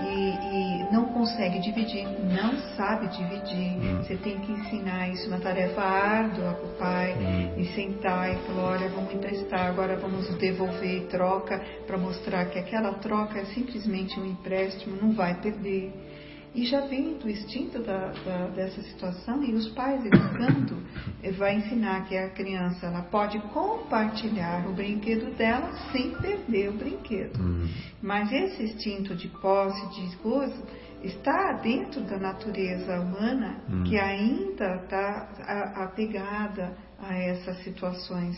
e, e, não consegue dividir, não sabe dividir. Hum. Você tem que ensinar isso, uma tarefa árdua para o pai, hum. e sentar e falar, olha, vamos emprestar, agora vamos devolver troca, para mostrar que aquela troca é simplesmente um empréstimo, não vai perder. E já vem do instinto da, da, dessa situação e os pais educando vai ensinar que a criança ela pode compartilhar o brinquedo dela sem perder o brinquedo. Uhum. Mas esse instinto de posse, de gozo, está dentro da natureza humana uhum. que ainda está apegada a essas situações.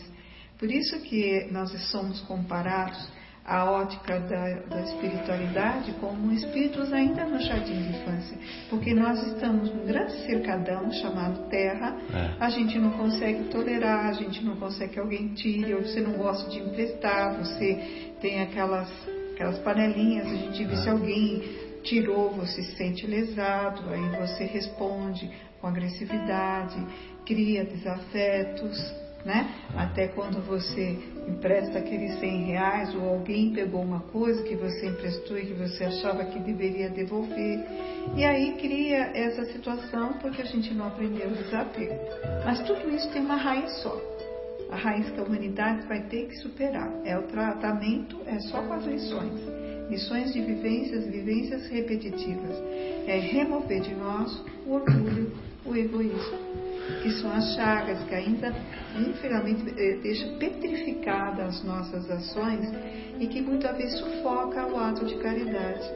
Por isso que nós somos comparados a ótica da, da, espiritualidade como espíritos ainda no jardim de infância, porque nós estamos num grande cercadão chamado Terra, é. a gente não consegue tolerar, a gente não consegue que alguém tire, ou você não gosta de emprestar, você tem aquelas, aquelas panelinhas, a gente vê é. se alguém tirou, você se sente lesado, aí você responde com agressividade, cria desafetos, né? Até quando você empresta aqueles 100 reais ou alguém pegou uma coisa que você emprestou e que você achava que deveria devolver. E aí cria essa situação porque a gente não aprendeu o desapego. Mas tudo isso tem uma raiz só. A raiz que a humanidade vai ter que superar. É o tratamento, é só com as lições. Lições de vivências, vivências repetitivas. É remover de nós o orgulho, o egoísmo que são as chagas que ainda, infelizmente, eh, deixa petrificada as nossas ações e que muitas vezes sufoca o ato de caridade.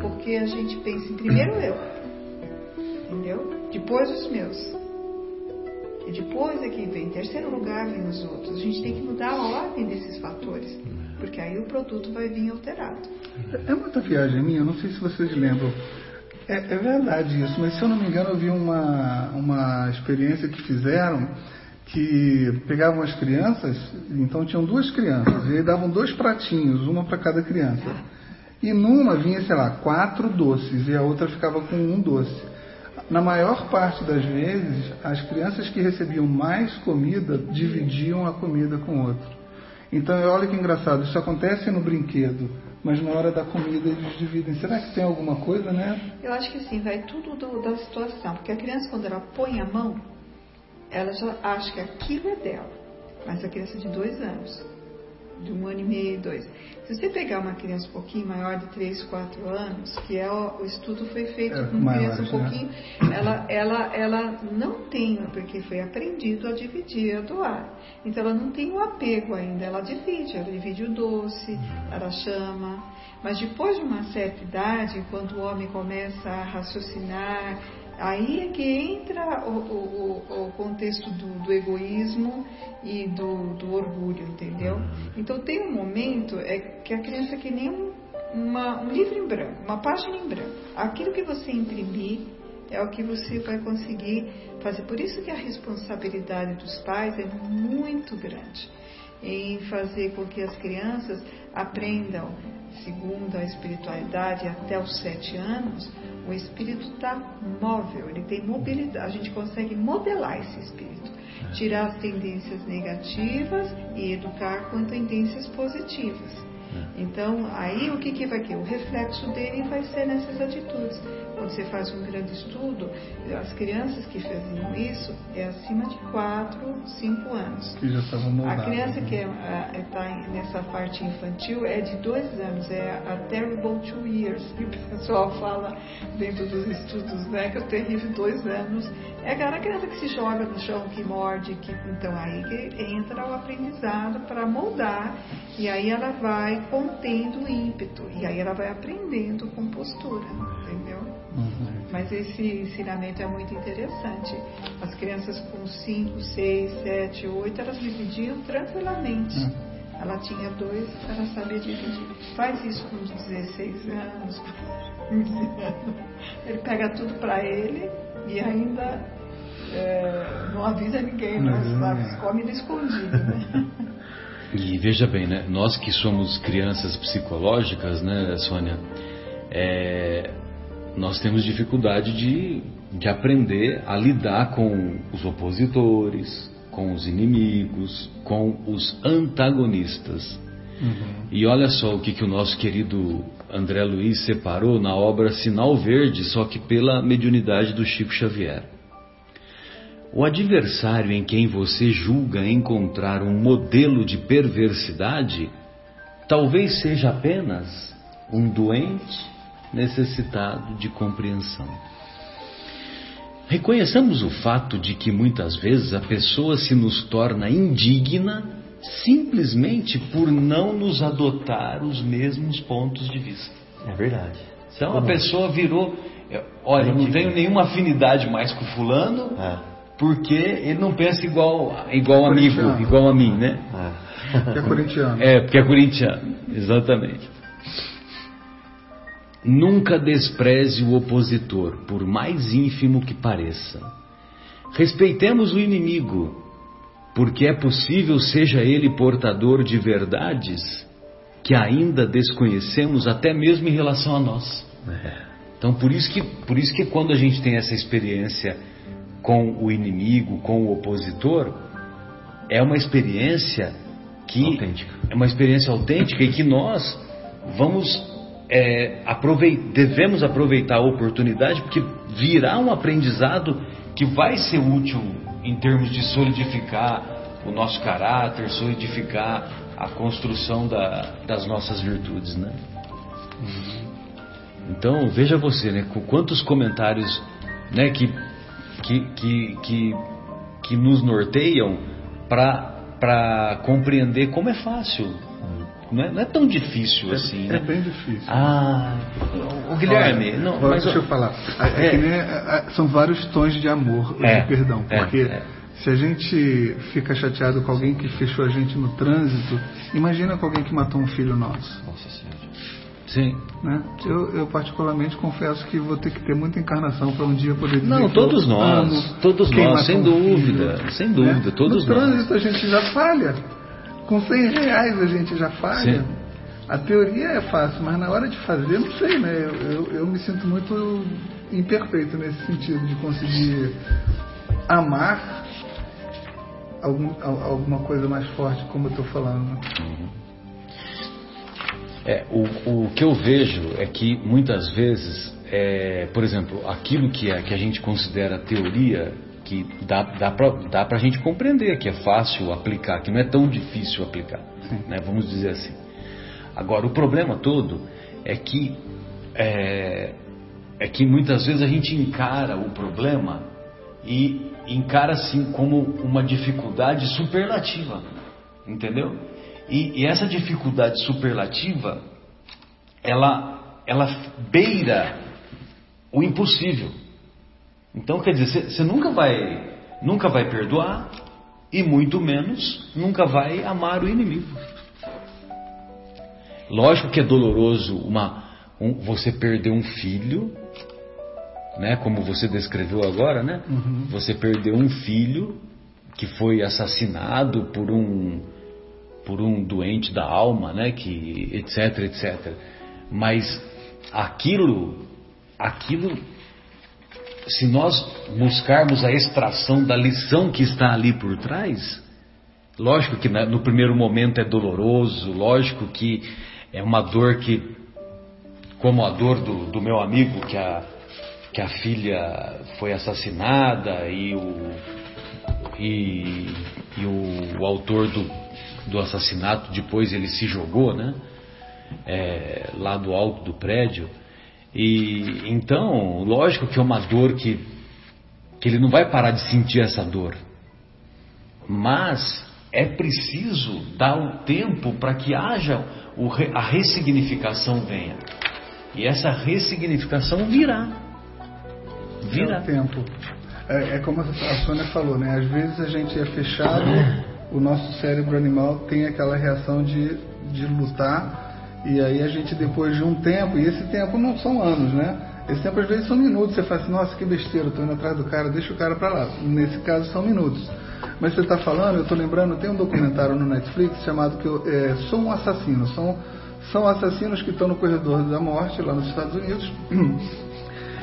Porque a gente pensa em primeiro eu, entendeu? Depois os meus. E depois é que vem, em terceiro lugar vem os outros. A gente tem que mudar a ordem desses fatores, porque aí o produto vai vir alterado. É muita viagem minha, não sei se vocês lembram. É, é, verdade isso, mas se eu não me engano eu vi uma, uma experiência que fizeram que pegavam as crianças, então tinham duas crianças, e aí davam dois pratinhos, uma para cada criança. E numa vinha, sei lá, quatro doces e a outra ficava com um doce. Na maior parte das vezes, as crianças que recebiam mais comida dividiam a comida com o outro. Então, olha que engraçado, isso acontece no brinquedo mas na hora da comida eles dividem. Será que tem alguma coisa, né? Eu acho que sim, vai tudo do, da situação. Porque a criança, quando ela põe a mão, ela já acha que aquilo é dela. Mas a criança de dois anos, de um ano e meio, dois. Se você pegar uma criança um pouquinho maior de 3, 4 anos, que é o, o estudo foi feito é, com uma criança um né? pouquinho, né? ela, ela, ela não tem, porque foi aprendido a dividir, a doar. Então ela não tem o apego ainda, ela divide, ela divide o doce, ela chama. Mas depois de uma certa idade, quando o homem começa a raciocinar, Aí é que entra o, o, o contexto do, do, egoísmo e do, do, orgulho, entendeu? Então tem um momento é que a criança é que nem um, uma, um livro em branco, uma página em branco. Aquilo que você imprimir é o que você vai conseguir fazer. Por isso que a responsabilidade dos pais é muito grande em fazer com que as crianças aprendam, segundo a espiritualidade, até os sete anos, o espírito está móvel, ele tem mobilidade, a gente consegue modelar esse espírito, é. tirar as tendências negativas e educar com tendências positivas. Então, aí o que, que vai ter? O reflexo dele vai ser nessas atitudes quando você faz um grande estudo, as crianças que faziam isso é acima de 4, 5 anos. Que já estavam moldadas. A criança que está é, é, tá nessa parte infantil é de 2 anos, é a terrible two years, que o pessoal fala dentro dos estudos, né, que é o terrível 2 anos. É aquela criança que se joga no chão, que morde, que então aí que entra o aprendizado para moldar e aí ela vai contendo o ímpeto e aí ela vai aprendendo com postura, entendeu? Uhum. Mas esse ensinamento é muito interessante. As crianças com 5, 6, 7, 8, elas dividiam tranquilamente. Uhum. Ela tinha dois, ela sabia dividir. Faz isso com 16 anos, com 15 anos. Ele pega tudo para ele e ainda é, não avisa ninguém, não, uhum. Come escondido, né? E veja bem, né? Nós que somos crianças psicológicas, né, Sônia? É, nós temos dificuldade de, de aprender a lidar com os opositores, com os inimigos, com os antagonistas. Uhum. E olha só o que, que o nosso querido André Luiz separou na obra Sinal Verde, só que pela mediunidade do Chico Xavier. O adversário em quem você julga encontrar um modelo de perversidade talvez seja apenas um doente necessitado de compreensão. Reconheçamos o fato de que muitas vezes a pessoa se nos torna indigna simplesmente por não nos adotar os mesmos pontos de vista. É verdade. Então a pessoa virou, é, olha, eu não tenho nenhuma afinidade mais com fulano, É. porque ele não pensa igual igual amigo, igual a mim, né? É. Que é corintiano. É, porque é corintiano, exatamente. Nunca despreze o opositor, por mais ínfimo que pareça. Respeitemos o inimigo, porque é possível seja ele portador de verdades que ainda desconhecemos até mesmo em relação a nós. Então, por isso que, por isso que quando a gente tem essa experiência com o inimigo, com o opositor, é uma experiência que Autêntica. é uma experiência autêntica e que nós vamos é, aprovei- devemos aproveitar a oportunidade porque virá um aprendizado que vai ser útil em termos de solidificar o nosso caráter, solidificar a construção da- das nossas virtudes, né? Então veja você, né, com quantos comentários, né, que que que que, que nos norteiam para para compreender como é fácil, não é, não é tão difícil assim, É né? bem difícil. Ah, o Guilherme, Olha, não, mas deixa eu falar. É, É. que nem, é, é, são vários tons de amor, É, de perdão. é, Porque é. se a gente fica chateado com alguém que fechou a gente no trânsito, imagina com alguém que matou um filho nosso. Nossa Senhora. Sim. Né? Eu, eu particularmente confesso que vou ter que ter muita encarnação para um dia poder dizer Não, todos nós, amo todos nós, matou sem dúvida, filho, sem dúvida, todos no nós. trânsito a gente já falha. Com 100 reais a gente já falha. Sim. A teoria é fácil, mas na hora de fazer, não sei, né? Eu, eu, eu me sinto muito imperfeito nesse sentido de conseguir amar algum, al- alguma coisa mais forte, como eu estou falando. né? É, o, o que eu vejo é que muitas vezes, é, por exemplo, aquilo que, é, que a gente considera teoria, que dá, dá para a gente compreender, que é fácil aplicar, que não é tão difícil aplicar, né, vamos dizer assim. Agora, o problema todo é que, é, é que muitas vezes a gente encara o problema e encara assim como uma dificuldade superlativa, entendeu? E, e essa dificuldade superlativa, ela, ela beira o impossível. Então, quer dizer, você nunca vai, nunca vai perdoar e muito menos nunca vai amar o inimigo. Lógico que é doloroso uma, um- você perder um filho, né? Como você descreveu agora, né? Você perdeu um filho que foi assassinado por um por um doente da alma, né? Que etc, etc. Mas aquilo, aquilo, se nós buscarmos a extração da lição que está ali por trás, lógico que na- no primeiro momento é doloroso, lógico que é uma dor que, como a dor do, do meu amigo que a que a filha foi assassinada e o e, e o, o autor do, do assassinato depois ele se jogou, né? É, lá do alto do prédio. E então, lógico que é uma dor que, que ele não vai parar de sentir essa dor. Mas é preciso dar o tempo para que haja o a ressignificação venha. E essa ressignificação virá. É Virá. o tempo. É, é como a Sônia falou, né? Às vezes a gente é fechado, o nosso cérebro animal tem aquela reação de, de lutar, e aí a gente depois de um tempo, e esse tempo não são anos, né? Esse tempo às vezes são minutos, você fala assim, nossa, que besteira, eu tô indo atrás do cara, deixa o cara pra lá. Nesse caso são minutos. Mas você está falando, eu estou lembrando, tem um documentário no Netflix chamado que eu, é, Sou um Assassino. São, são assassinos que estão no corredor da morte lá nos Estados Unidos.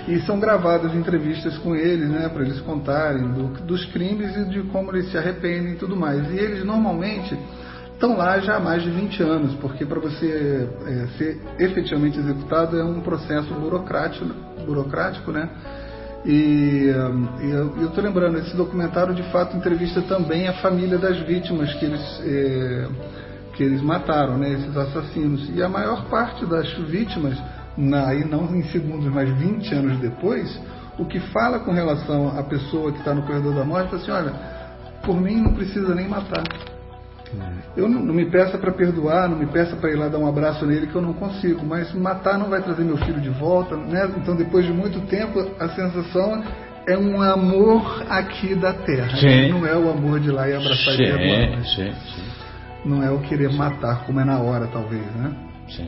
E são gravadas entrevistas com eles, né, para eles contarem do- dos crimes e de como eles se arrependem e tudo mais. E eles normalmente estão lá já há mais de 20 anos, porque para você é, ser efetivamente executado é um processo burocrático, burocrático né? E, e eu estou lembrando, esse documentário de fato entrevista também a família das vítimas que eles, é, que eles mataram, né, esses assassinos. E a maior parte das vítimas na, aí não em segundos, mas 20 anos depois, o que fala com relação à pessoa que está no corredor da morte, fala assim, olha, por mim não precisa nem matar. Eu não, não me peça para perdoar, não me peça para ir lá dar um abraço nele que eu não consigo, mas matar não vai trazer meu filho de volta, né? Então depois de muito tempo a sensação é um amor aqui da terra, Sim. não é o amor de lá e abraçar sim, e perdoar. sim, sim, Não é o querer matar como é na hora talvez, né? sim.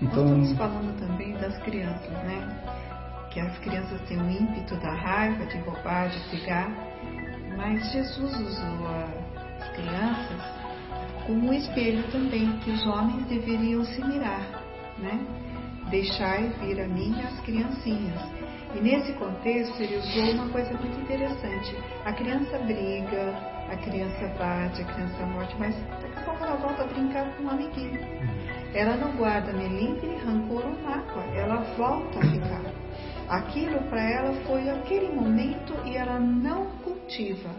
Então Nós estamos falando também das crianças, né? Que as crianças têm o ímpeto da raiva, de roubar, de pegar. Mas Jesus usou as crianças como um espelho também, que os homens deveriam se mirar, né? Deixai vir a mim as criancinhas. E nesse contexto ele usou uma coisa muito interessante. A criança briga, a criança bate, a criança morte, mas daqui a pouco ela volta a brincar com um amiguinho. Ela não guarda melindre, rancor ou mágoa, ela volta a ficar. Aquilo para ela foi aquele momento e ela não cultiva.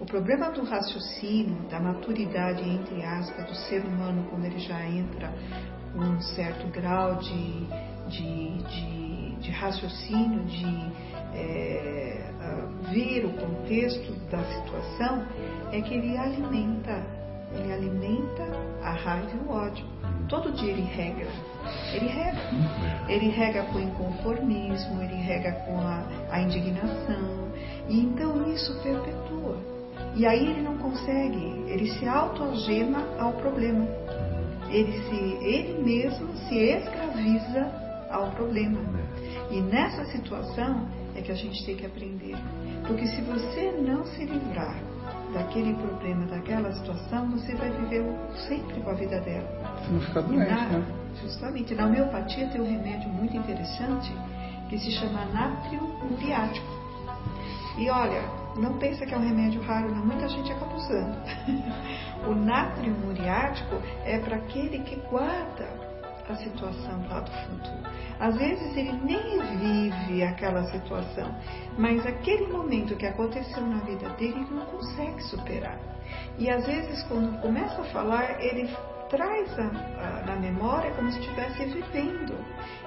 O problema do raciocínio, da maturidade, entre aspas, do ser humano, quando ele já entra com um certo grau de, de, de, de raciocínio, de é, ver o contexto da situação, é que ele alimenta, ele alimenta a raiva e o ódio. Todo dia ele rega, ele rega. Ele rega com o inconformismo, ele rega com a, a indignação, e então isso perpetua. E aí ele não consegue, ele se autoalgema ao problema. Ele, se, ele mesmo se escraviza ao problema. E nessa situação é que a gente tem que aprender. Porque se você não se livrar daquele problema, daquela situação, você vai viver sempre com a vida dela. não ficar E doente, na, né? Justamente, na homeopatia tem um remédio muito interessante que se chama natrio muriático. E olha, não pensa que é um remédio raro, não. Muita gente acaba usando. o natrio muriático é para aquele que guarda a situação lá do futuro. Às vezes ele nem vive aquela situação, mas aquele momento que aconteceu na vida dele ele não consegue superar. E às vezes quando começa a falar, ele traz a, a, na memória como se estivesse vivendo.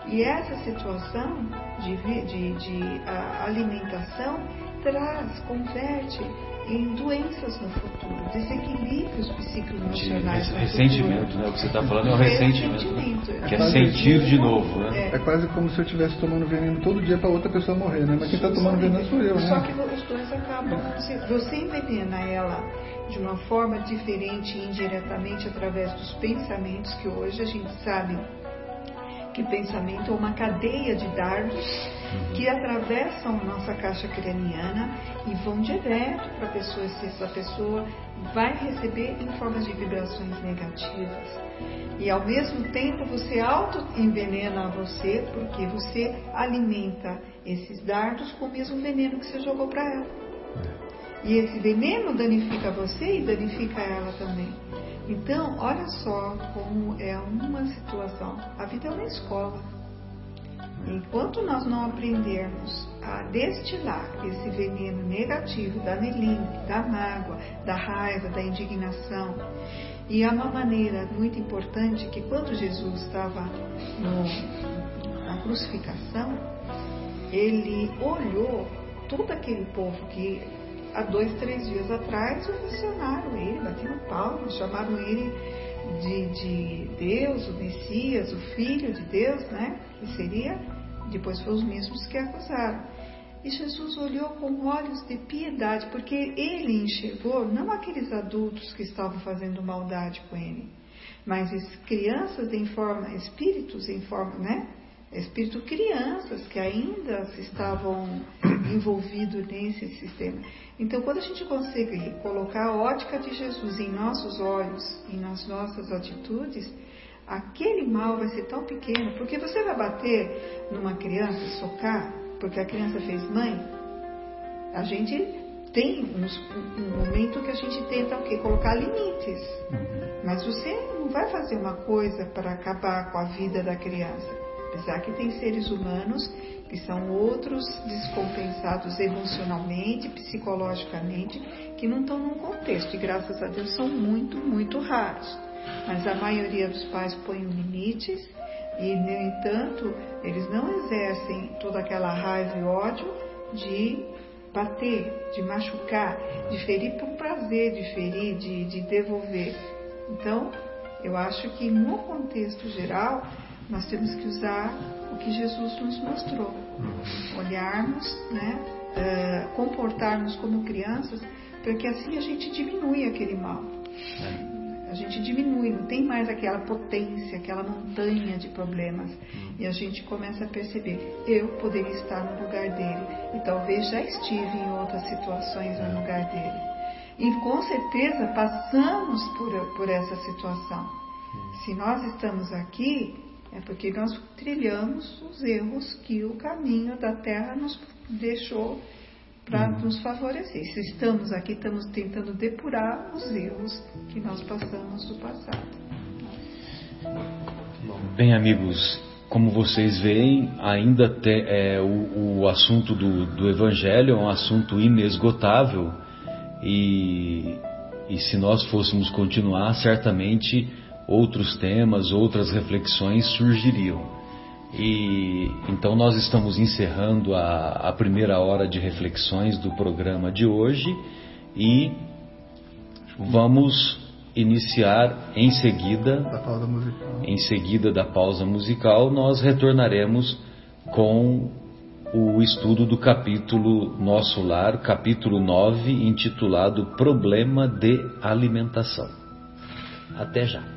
E essa situação de, de, de alimentação traz, converte em doenças no futuro, desequilíbrios psicoemocionais. De no ressentimento, futuro. né? O que você está falando é o ressentimento. né? Ressentimento. Que é sentir de novo, né? É quase como se eu estivesse tomando veneno todo dia para outra pessoa morrer, né? Mas quem está tomando veneno sou eu, Só né? que os dois acabam. se Você envenena ela de uma forma diferente, indiretamente, através dos pensamentos, que hoje a gente sabe que pensamento é uma cadeia de dardos que atravessam nossa caixa craniana e vão direto para a pessoa, se essa pessoa vai receber em formas de vibrações negativas. E ao mesmo tempo você auto-envenena você, porque você alimenta esses dardos com o mesmo veneno que você jogou para ela. E esse veneno danifica você e danifica ela também. Então, olha só como é uma situação. A vida é uma escola. Enquanto nós não aprendermos a destilar esse veneno negativo da melindre, da mágoa, da raiva, da indignação, e há uma maneira muito importante que quando Jesus estava no, na crucificação, ele olhou todo aquele povo que há dois, três dias atrás ovacionaram ele, bateram palmas, chamaram ele de, de Deus, o Messias, o Filho de Deus, né? Que seria, depois foram os mesmos que acusaram. E Jesus olhou com olhos de piedade, porque ele enxergou não aqueles adultos que estavam fazendo maldade com ele, mas as crianças em forma, espíritos em forma, né? Espírito crianças que ainda estavam envolvidos nesse sistema. Então, quando a gente consegue colocar a ótica de Jesus em nossos olhos, em nas nossas atitudes, aquele mal vai ser tão pequeno, porque você vai bater numa criança, socar, porque a criança fez mãe, a gente tem uns, um momento que a gente tenta o quê? Colocar limites. Mas você não vai fazer uma coisa para acabar com a vida da criança. Apesar que tem seres humanos que são outros descompensados emocionalmente, psicologicamente, que não estão num contexto. E graças a Deus são muito, muito raros. Mas a maioria dos pais põe limites, E, no entanto, eles não exercem toda aquela raiva e ódio de bater, de machucar, de ferir por prazer, de ferir, de, de devolver. Então, eu acho que no contexto geral, nós temos que usar o que Jesus nos mostrou. Uhum. Olharmos, né, uh, comportarmos como crianças, para que assim a gente diminui aquele mal. É a gente diminui, não tem mais aquela potência, aquela montanha de problemas. Hum. E a gente começa a perceber, eu poderia estar no lugar dele. E talvez já estive em outras situações no lugar dele. E com certeza passamos por, por essa situação. Hum. Se nós estamos aqui, é porque nós trilhamos os erros que o caminho da terra nos deixou para uhum. nos favorecer. Se estamos aqui, estamos tentando depurar os erros que nós passamos do passado. Bem, amigos, como vocês veem, ainda te, é, o, o, assunto do, do, Evangelho é um assunto inesgotável e, e se nós fôssemos continuar, certamente outros temas, outras reflexões surgiriam. E então nós estamos encerrando a, a primeira hora de reflexões do programa de hoje e vamos iniciar em seguida da pausa musical. Em seguida da pausa musical, nós retornaremos com o estudo do capítulo Nosso Lar, capítulo 9, intitulado Problema de Alimentação. Até já.